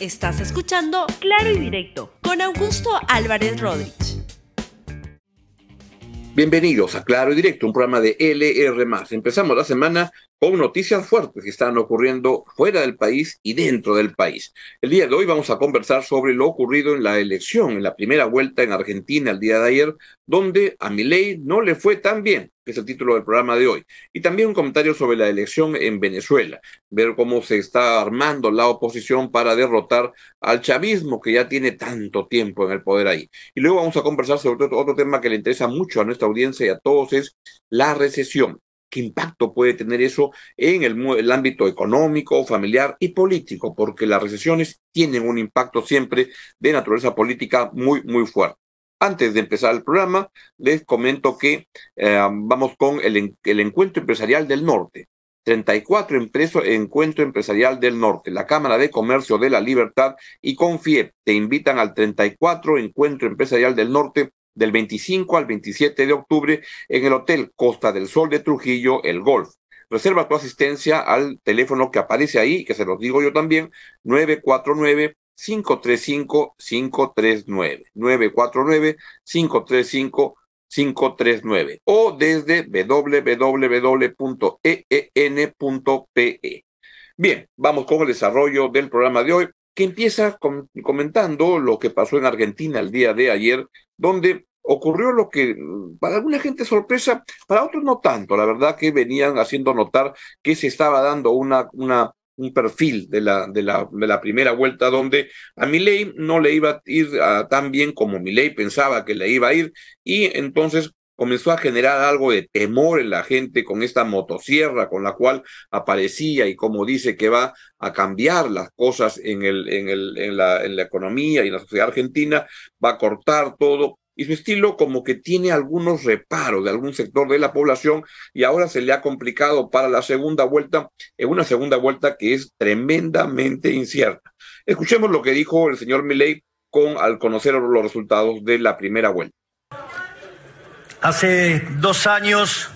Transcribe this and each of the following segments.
Estás escuchando Claro y Directo con Augusto Álvarez Rodríguez. Bienvenidos a Claro y Directo, un programa de LR. Empezamos la semana con noticias fuertes que están ocurriendo fuera del país y dentro del país. El día de hoy vamos a conversar sobre lo ocurrido en la elección, en la primera vuelta en Argentina el día de ayer, donde a Milei no le fue tan bien, que es el título del programa de hoy. Y también un comentario sobre la elección en Venezuela, ver cómo se está armando la oposición para derrotar al chavismo que ya tiene tanto tiempo en el poder ahí. Y luego vamos a conversar sobre otro, otro tema que le interesa mucho a nuestra audiencia y a todos, es la recesión qué impacto puede tener eso en el, ámbito económico, familiar y político, porque las recesiones tienen un impacto siempre de naturaleza política muy, muy fuerte. Antes de empezar el programa, les comento que eh, vamos con el, Encuentro Empresarial del Norte. 34 empresos, Encuentro Empresarial del Norte, la Cámara de Comercio de la Libertad y Confie te invitan al 34 Encuentro Empresarial del Norte del 25 al 27 de octubre en el Hotel Costa del Sol de Trujillo, El Golf. Reserva tu asistencia al teléfono que aparece ahí, que se los digo yo también, 949 535 539 949 535 539 o desde www.een.pe. Bien, vamos con el desarrollo del programa de hoy que empieza comentando lo que pasó en Argentina el día de ayer, donde ocurrió lo que mm, para alguna gente sorpresa, para otros no tanto, la verdad que venían haciendo notar que se estaba dando una, una un perfil de la, de la, de la primera vuelta donde a Milei no le iba a ir tan bien como Milei pensaba que le iba a ir y entonces comenzó a generar algo de temor en la gente con esta motosierra con la cual aparecía y como dice que va a cambiar las cosas en, el, en, el, en, la, en la economía y en la sociedad argentina, va a cortar todo. Y su estilo como que tiene algunos reparos de algún sector de la población y ahora se le ha complicado para la segunda vuelta, en una segunda vuelta que es tremendamente incierta. Escuchemos lo que dijo el señor Milei con al conocer los resultados de la primera vuelta. Hace dos años,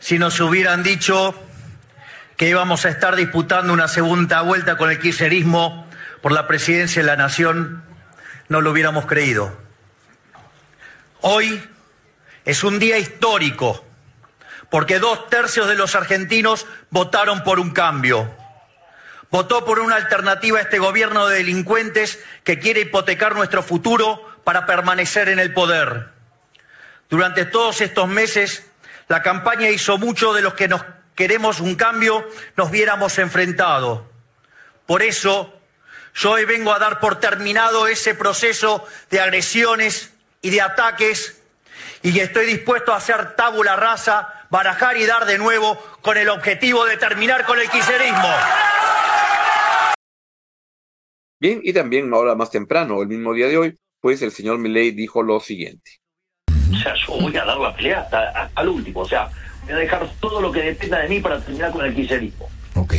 si nos hubieran dicho que íbamos a estar disputando una segunda vuelta con el kirchnerismo por la presidencia de la Nación, no lo hubiéramos creído. Hoy es un día histórico, porque dos tercios de los argentinos votaron por un cambio. Votó por una alternativa a este gobierno de delincuentes que quiere hipotecar nuestro futuro para permanecer en el poder. Durante todos estos meses, la campaña hizo mucho de los que nos queremos un cambio nos viéramos enfrentados. Por eso, yo hoy vengo a dar por terminado ese proceso de agresiones y de ataques y estoy dispuesto a hacer tabula rasa, barajar y dar de nuevo con el objetivo de terminar con el quiserismo. Bien, y también ahora más temprano, el mismo día de hoy, pues el señor Milley dijo lo siguiente. O sea, yo voy a dar la pelea hasta, hasta el último. O sea, voy a dejar todo lo que dependa de mí para terminar con el kirchnerismo. Ok.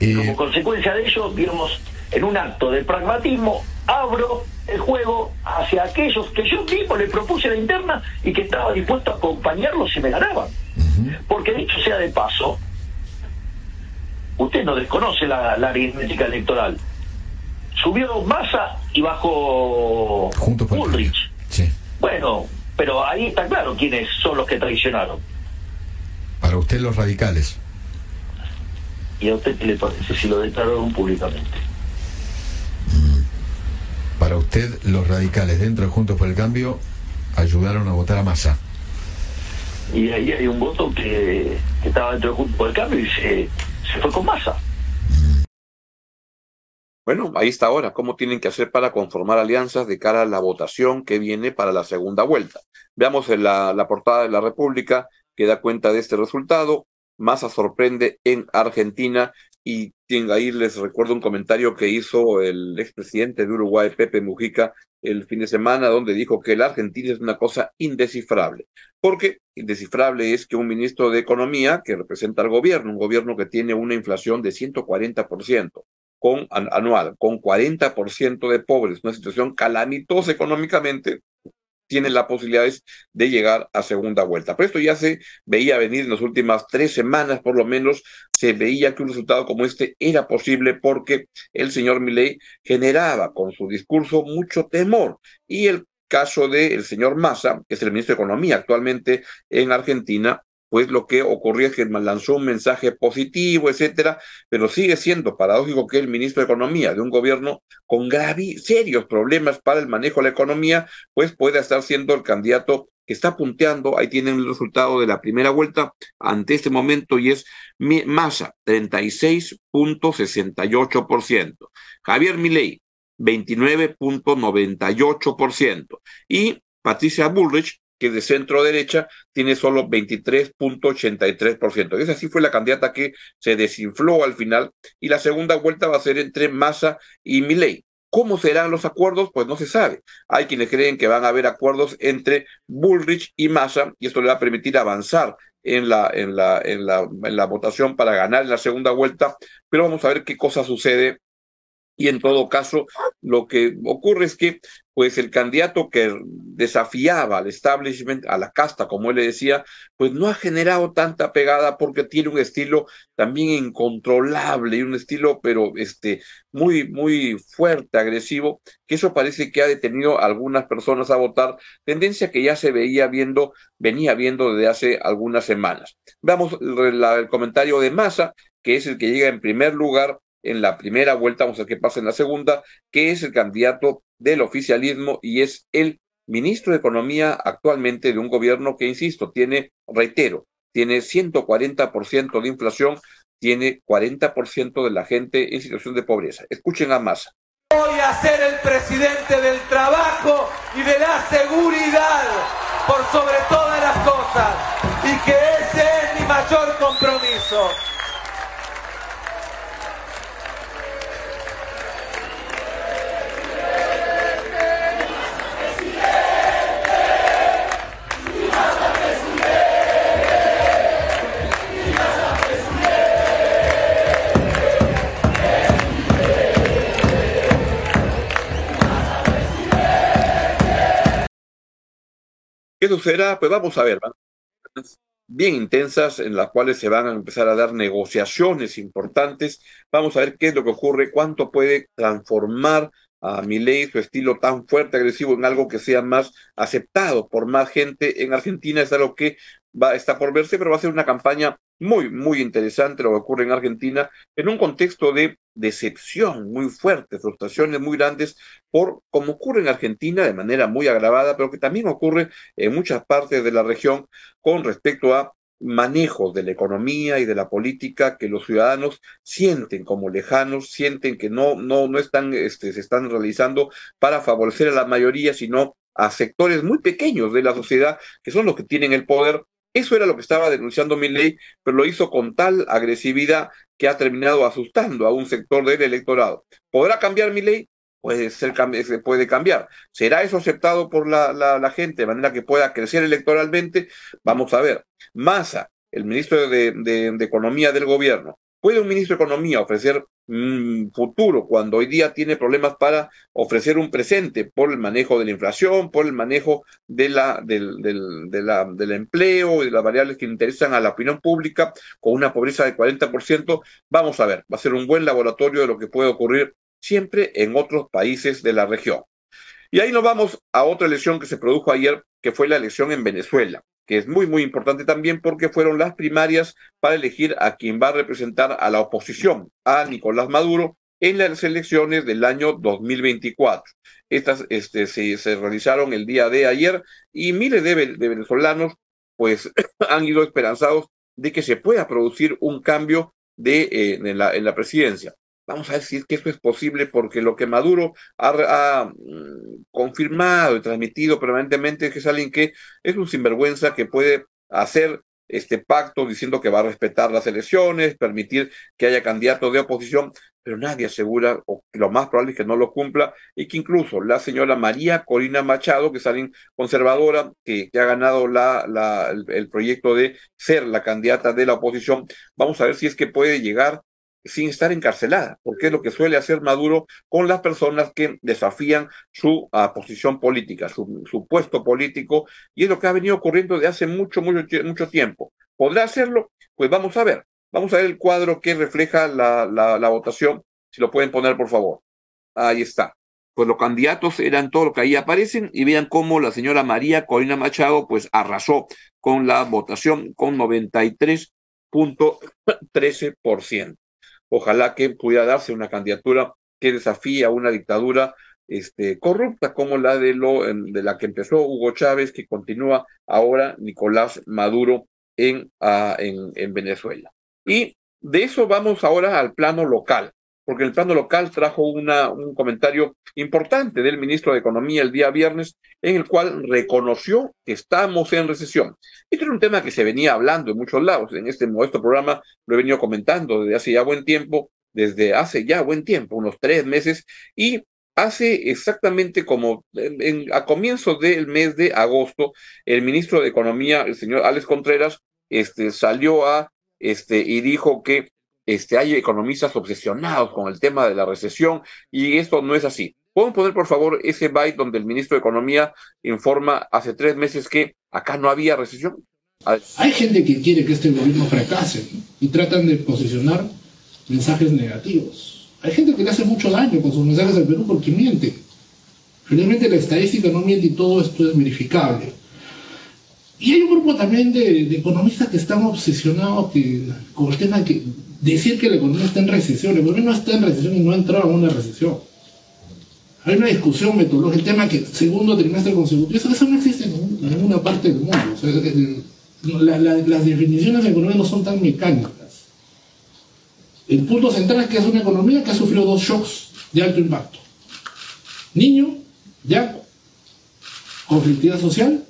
Eh... Como consecuencia de ello, digamos, en un acto de pragmatismo, abro el juego hacia aquellos que yo mismo le propuse la interna y que estaba dispuesto a acompañarlos si me ganaban. Porque dicho sea de paso, usted no desconoce la, aritmética electoral. Subió Massa y bajó Junto Ulrich. Sí. Bueno, pero ahí está claro quiénes son los que traicionaron. Para usted los radicales. ¿Y a usted qué le parece si lo declararon públicamente? Mm. Para usted los radicales dentro de Juntos por el Cambio ayudaron a votar a Massa. Y ahí hay un voto que, estaba dentro de Juntos por el Cambio y se, se fue con Massa. Bueno, ahí está ahora, cómo tienen que hacer para conformar alianzas de cara a la votación que viene para la segunda vuelta. Veamos en la, portada de la República que da cuenta de este resultado. Massa sorprende en Argentina y ahí les recuerdo un comentario que hizo el expresidente de Uruguay, Pepe Mujica, el fin de semana, donde dijo que la Argentina es una cosa indescifrable. Porque indescifrable es que un ministro de Economía, que representa al gobierno, un gobierno que tiene una inflación de 140%, con, anual, con 40% de pobres, una situación calamitosa económicamente, tienen las posibilidades de llegar a segunda vuelta. Pero esto ya se veía venir en las últimas tres semanas, por lo menos, se veía que un resultado como este era posible porque el señor Milei generaba con su discurso mucho temor. Y el caso del señor Massa, que es el ministro de Economía actualmente en Argentina, pues lo que ocurría es que lanzó un mensaje positivo, etcétera, pero sigue siendo paradójico que el ministro de Economía de un gobierno con graves, serios problemas para el manejo de la economía, pues pueda estar siendo el candidato que está punteando, ahí tienen el resultado de la primera vuelta ante este momento y es Massa, 36.68%. Javier Milei, 29.98%. Y Patricia Bullrich, que de centro derecha tiene solo 23.83%. Esa sí fue la candidata que se desinfló al final y la segunda vuelta va a ser entre Massa y Milei. ¿Cómo serán los acuerdos? Pues no se sabe. Hay quienes creen que van a haber acuerdos entre Bullrich y Massa y esto le va a permitir avanzar en la, en la, en la, en la votación para ganar en la segunda vuelta, pero vamos a ver qué cosa sucede y en todo caso, lo que ocurre es que, pues, el candidato que desafiaba al establishment, a la casta, como él le decía, pues no ha generado tanta pegada porque tiene un estilo también incontrolable y un estilo, pero este, muy, muy fuerte, agresivo, que eso parece que ha detenido a algunas personas a votar, tendencia que ya se veía viendo, venía viendo desde hace algunas semanas. Veamos el, el comentario de Massa, que es el que llega en primer lugar en la primera vuelta, vamos a ver qué pasa en la segunda, que es el candidato del oficialismo y es el ministro de Economía actualmente de un gobierno que, insisto, tiene, reitero, tiene 140% de inflación, tiene 40% de la gente en situación de pobreza. Escuchen a Massa. Voy a ser el presidente del trabajo y de la seguridad por sobre todas las cosas y que ese es mi mayor compromiso. ¿Qué sucederá? Pues vamos a ver, bien intensas en las cuales se van a empezar a dar negociaciones importantes. Vamos a ver qué es lo que ocurre, cuánto puede transformar a ley su estilo tan fuerte, agresivo, en algo que sea más aceptado por más gente en Argentina. Es algo que va, está por verse, pero va a ser una campaña muy, muy interesante lo que ocurre en Argentina, en un contexto de decepción muy fuerte, frustraciones muy grandes por como ocurre en Argentina de manera muy agravada, pero que también ocurre en muchas partes de la región con respecto a manejos de la economía y de la política que los ciudadanos sienten como lejanos, sienten que no, no, no están, este, se están realizando para favorecer a la mayoría, sino a sectores muy pequeños de la sociedad que son los que tienen el poder eso era lo que estaba denunciando ley, pero lo hizo con tal agresividad que ha terminado asustando a un sector del electorado. ¿Podrá cambiar mi ley? Puede ser, se puede cambiar. ¿Será eso aceptado por la, gente de manera que pueda crecer electoralmente? Vamos a ver. Massa, el ministro de Economía del gobierno, ¿Puede un ministro de Economía ofrecer un futuro cuando hoy día tiene problemas para ofrecer un presente por el manejo de la inflación, por el manejo del, del, de la, del empleo y de las variables que interesan a la opinión pública con una pobreza de 40%? Vamos a ver, va a ser un buen laboratorio de lo que puede ocurrir siempre en otros países de la región. Y ahí nos vamos a otra elección que se produjo ayer, que fue la elección en Venezuela que es muy, muy importante también porque fueron las primarias para elegir a quien va a representar a la oposición, a Nicolás Maduro, en las elecciones del año 2024. Estas este, se, se realizaron el día de ayer y miles de, de venezolanos pues han ido esperanzados de que se pueda producir un cambio de, eh, en, la, en la presidencia. Vamos a ver si es que esto es posible porque lo que Maduro ha, mm, confirmado y transmitido permanentemente es que es alguien que es un sinvergüenza que puede hacer este pacto diciendo que va a respetar las elecciones, permitir que haya candidatos de oposición, pero nadie asegura, o lo más probable es que no lo cumpla, y que incluso la señora María Corina Machado, que es alguien conservadora, que, ha ganado la, el proyecto de ser la candidata de la oposición, vamos a ver si es que puede llegar sin estar encarcelada, porque es lo que suele hacer Maduro con las personas que desafían su uh, posición política, su, puesto político, y es lo que ha venido ocurriendo de hace mucho, mucho, mucho tiempo. ¿Podrá hacerlo? Pues vamos a ver. Vamos a ver el cuadro que refleja la, votación, si lo pueden poner, por favor. Ahí está pues los candidatos eran todos los que ahí aparecen y vean cómo la señora María Corina Machado pues arrasó con la votación con 93.13%. Ojalá que pudiera darse una candidatura que desafíe a una dictadura este, corrupta como la de, lo, de la que empezó Hugo Chávez, que continúa ahora Nicolás Maduro en, uh, en, en Venezuela. Y de eso vamos ahora al plano local porque el plano local trajo un comentario importante del ministro de Economía el día viernes, en el cual reconoció que estamos en recesión. Este es un tema que se venía hablando en muchos lados. En este modesto programa lo he venido comentando desde hace ya buen tiempo, desde hace ya buen tiempo, unos tres meses, y hace exactamente como en, a comienzos del mes de agosto, el ministro de Economía, el señor Alex Contreras, este, salió a este, y dijo que este, hay economistas obsesionados con el tema de la recesión y esto no es así. ¿Pueden poner, por favor, ese byte donde el ministro de Economía informa hace tres meses que acá no había recesión? Hay gente que quiere que este gobierno fracase y tratan de posicionar mensajes negativos. Hay gente que le hace mucho daño con sus mensajes al Perú porque miente. Realmente la estadística no miente y todo esto es verificable. Y hay un grupo también de, de economistas que están obsesionados con el tema que decir que la economía está en recesión. La economía no está en recesión y no ha entrado en una recesión. Hay una discusión metodológica, el tema que segundo trimestre consecutivo, eso, no existe en, ninguna parte del mundo. Las definiciones de economía no son tan mecánicas. El punto central es que es una economía que ha sufrido dos shocks de alto impacto. Niño, ya, conflictividad social,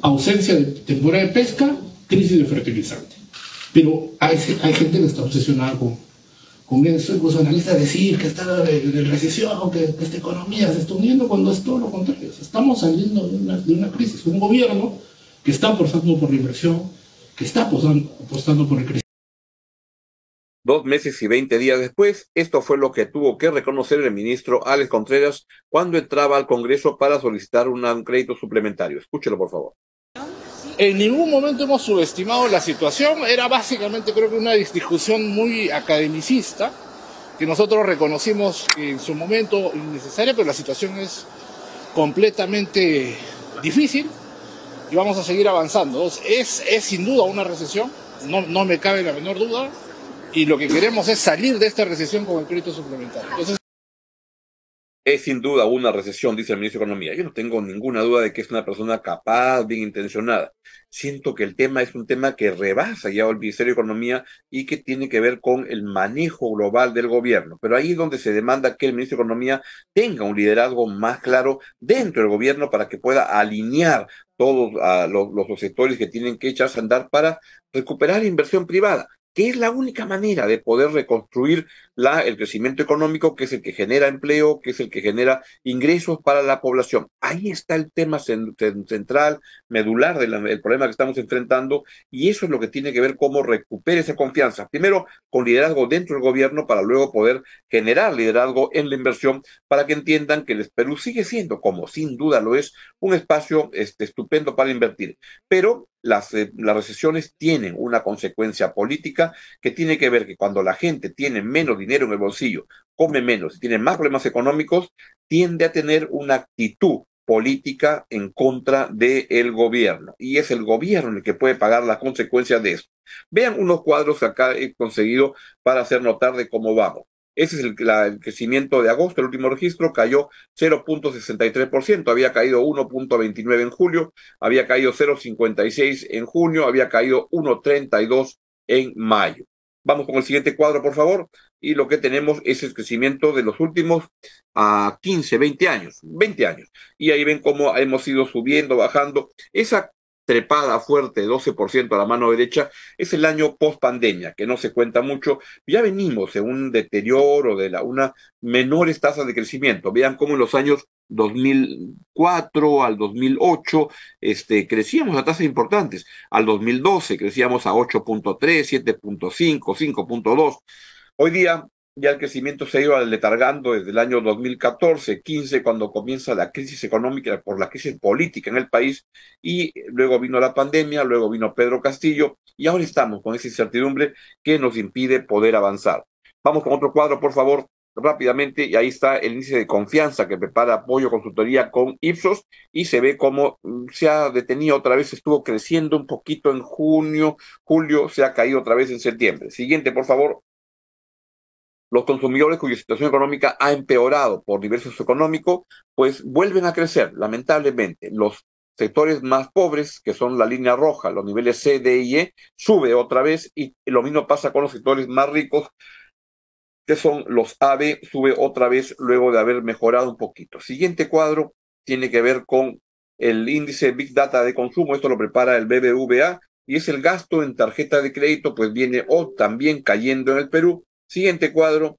ausencia de temporada de pesca, crisis de fertilizante. Pero hay, gente que está obsesionada con, con eso, incluso decir que está en recesión, que, que, esta economía se está uniendo, cuando es todo lo contrario. Estamos saliendo de una, de una crisis, un gobierno que está apostando por la inversión, que está apostando, apostando por el crecimiento. Dos meses y veinte días después, esto fue lo que tuvo que reconocer el ministro Alex Contreras cuando entraba al Congreso para solicitar un crédito suplementario. Escúchelo, por favor. En ningún momento hemos subestimado la situación, era básicamente creo que una discusión muy academicista, que nosotros reconocimos en su momento innecesaria, pero la situación es completamente difícil y vamos a seguir avanzando. Es, es sin duda una recesión, no, no me cabe la menor duda, y lo que queremos es salir de esta recesión con el crédito suplementario. Es sin duda una recesión, dice el ministro de Economía. Yo no tengo ninguna duda de que es una persona capaz, bien intencionada. Siento que el tema es un tema que rebasa ya el Ministerio de Economía y que tiene que ver con el manejo global del gobierno. Pero ahí es donde se demanda que el ministro de Economía tenga un liderazgo más claro dentro del gobierno para que pueda alinear todos uh, los, los sectores que tienen que echarse a andar para recuperar inversión privada que es la única manera de poder reconstruir la, el crecimiento económico, que es el que genera empleo, que es el que genera ingresos para la población. Ahí está el tema central, medular del problema que estamos enfrentando, y eso es lo que tiene que ver cómo recupere esa confianza. Primero, con liderazgo dentro del gobierno, para luego poder generar liderazgo en la inversión, para que entiendan que el Perú sigue siendo, como sin duda lo es, un espacio este, estupendo para invertir. Pero las, eh, las recesiones tienen una consecuencia política que tiene que ver que cuando la gente tiene menos dinero en el bolsillo, come menos y tiene más problemas económicos, tiende a tener una actitud política en contra del gobierno. Y es el gobierno el que puede pagar las consecuencias de eso. Vean unos cuadros que acá he conseguido para hacer notar de cómo vamos. Ese es el, crecimiento de agosto, el último registro cayó 0.63%, había caído 1.29 en julio, había caído 0.56 en junio, había caído 1.32 en mayo. Vamos con el siguiente cuadro, por favor. Y lo que tenemos es el crecimiento de los últimos a 15, 20 años, 20 años. Y ahí ven cómo hemos ido subiendo, bajando. Esa trepada fuerte, 12% a la mano derecha, es el año post pandemia, que no se cuenta mucho. Ya venimos en un deterioro de la, una menores tasas de crecimiento. Vean cómo en los años 2004 al 2008 este, crecíamos a tasas importantes. Al 2012 crecíamos a 8.3, 7.5, 5.2. Hoy día ya el crecimiento se ha ido letargando desde el año 2014, 15, cuando comienza la crisis económica por la crisis política en el país, y luego vino la pandemia, luego vino Pedro Castillo, y ahora estamos con esa incertidumbre que nos impide poder avanzar. Vamos con otro cuadro, por favor, rápidamente, y ahí está el índice de confianza que prepara apoyo consultoría con Ipsos, y se ve cómo mm, se ha detenido otra vez, estuvo creciendo un poquito en junio, julio, se ha caído otra vez en septiembre. Siguiente, por favor los consumidores cuya situación económica ha empeorado por nivel socioeconómico, pues vuelven a crecer, lamentablemente. Los sectores más pobres, que son la línea roja, los niveles C, D y E, sube otra vez y lo mismo pasa con los sectores más ricos, que son los AB, sube otra vez luego de haber mejorado un poquito. Siguiente cuadro tiene que ver con el índice Big Data de consumo, esto lo prepara el BBVA, y es el gasto en tarjeta de crédito, pues viene o también cayendo en el Perú, Siguiente cuadro,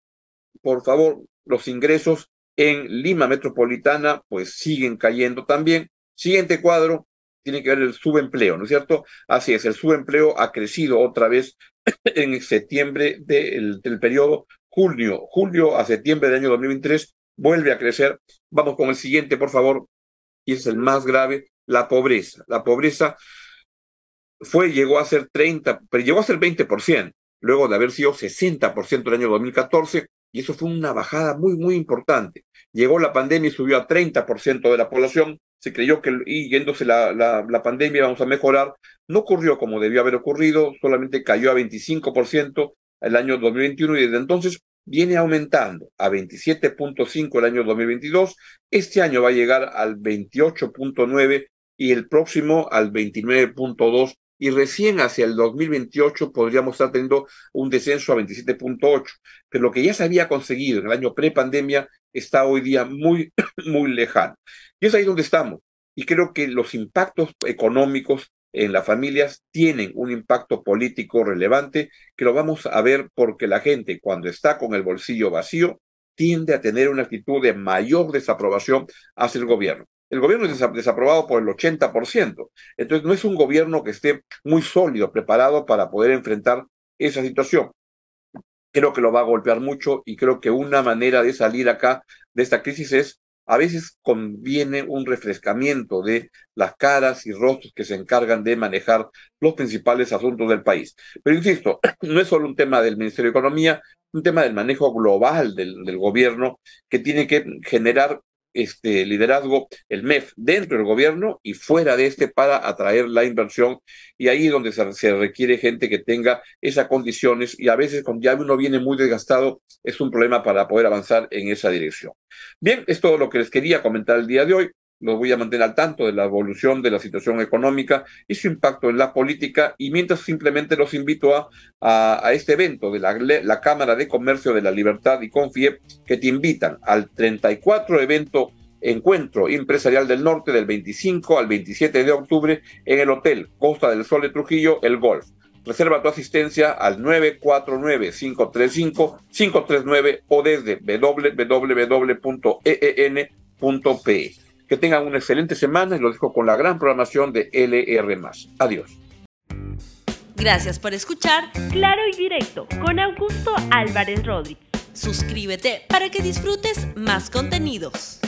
por favor, los ingresos en Lima Metropolitana pues siguen cayendo también. Siguiente cuadro, tiene que ver el subempleo, ¿no es cierto? Así es, el subempleo ha crecido otra vez en septiembre del, del periodo julio, julio a septiembre del año 2023, vuelve a crecer. Vamos con el siguiente, por favor, y es el más grave, la pobreza. La pobreza fue, llegó a ser 30, pero llegó a ser 20%, luego de haber sido 60% el año 2014, y eso fue una bajada muy, muy importante. Llegó la pandemia y subió a 30% de la población, se creyó que y yéndose la, la, pandemia vamos a mejorar, no ocurrió como debió haber ocurrido, solamente cayó a 25% el año 2021 y desde entonces viene aumentando a 27.5 el año 2022, este año va a llegar al 28.9 y el próximo al 29.2 y recién hacia el 2028 podríamos estar teniendo un descenso a 27.8. Pero lo que ya se había conseguido en el año pre-pandemia está hoy día muy, muy lejano. Y es ahí donde estamos. Y creo que los impactos económicos en las familias tienen un impacto político relevante que lo vamos a ver porque la gente cuando está con el bolsillo vacío tiende a tener una actitud de mayor desaprobación hacia el gobierno el gobierno es desaprobado por el 80%. Entonces no es un gobierno que esté muy sólido, preparado para poder enfrentar esa situación. Creo que lo va a golpear mucho y creo que una manera de salir acá de esta crisis es, a veces conviene un refrescamiento de las caras y rostros que se encargan de manejar los principales asuntos del país. Pero insisto, no es solo un tema del Ministerio de Economía, un tema del manejo global del, del gobierno que tiene que generar este liderazgo, el MEF, dentro del gobierno y fuera de este para atraer la inversión. Y ahí donde se, requiere gente que tenga esas condiciones y a veces cuando ya uno viene muy desgastado es un problema para poder avanzar en esa dirección. Bien, es todo lo que les quería comentar el día de hoy los voy a mantener al tanto de la evolución de la situación económica y su impacto en la política y mientras simplemente los invito a, a, este evento de la, la, Cámara de Comercio de la Libertad y Confie que te invitan al 34 evento Encuentro Empresarial del Norte del 25 al 27 de octubre en el Hotel Costa del Sol de Trujillo, el Golf. Reserva tu asistencia al 949-535-539 o desde www.een.pe. Que tengan una excelente semana y lo dejo con la gran programación de LR. Adiós. Gracias por escuchar Claro y Directo con Augusto Álvarez Rodríguez. Suscríbete para que disfrutes más contenidos.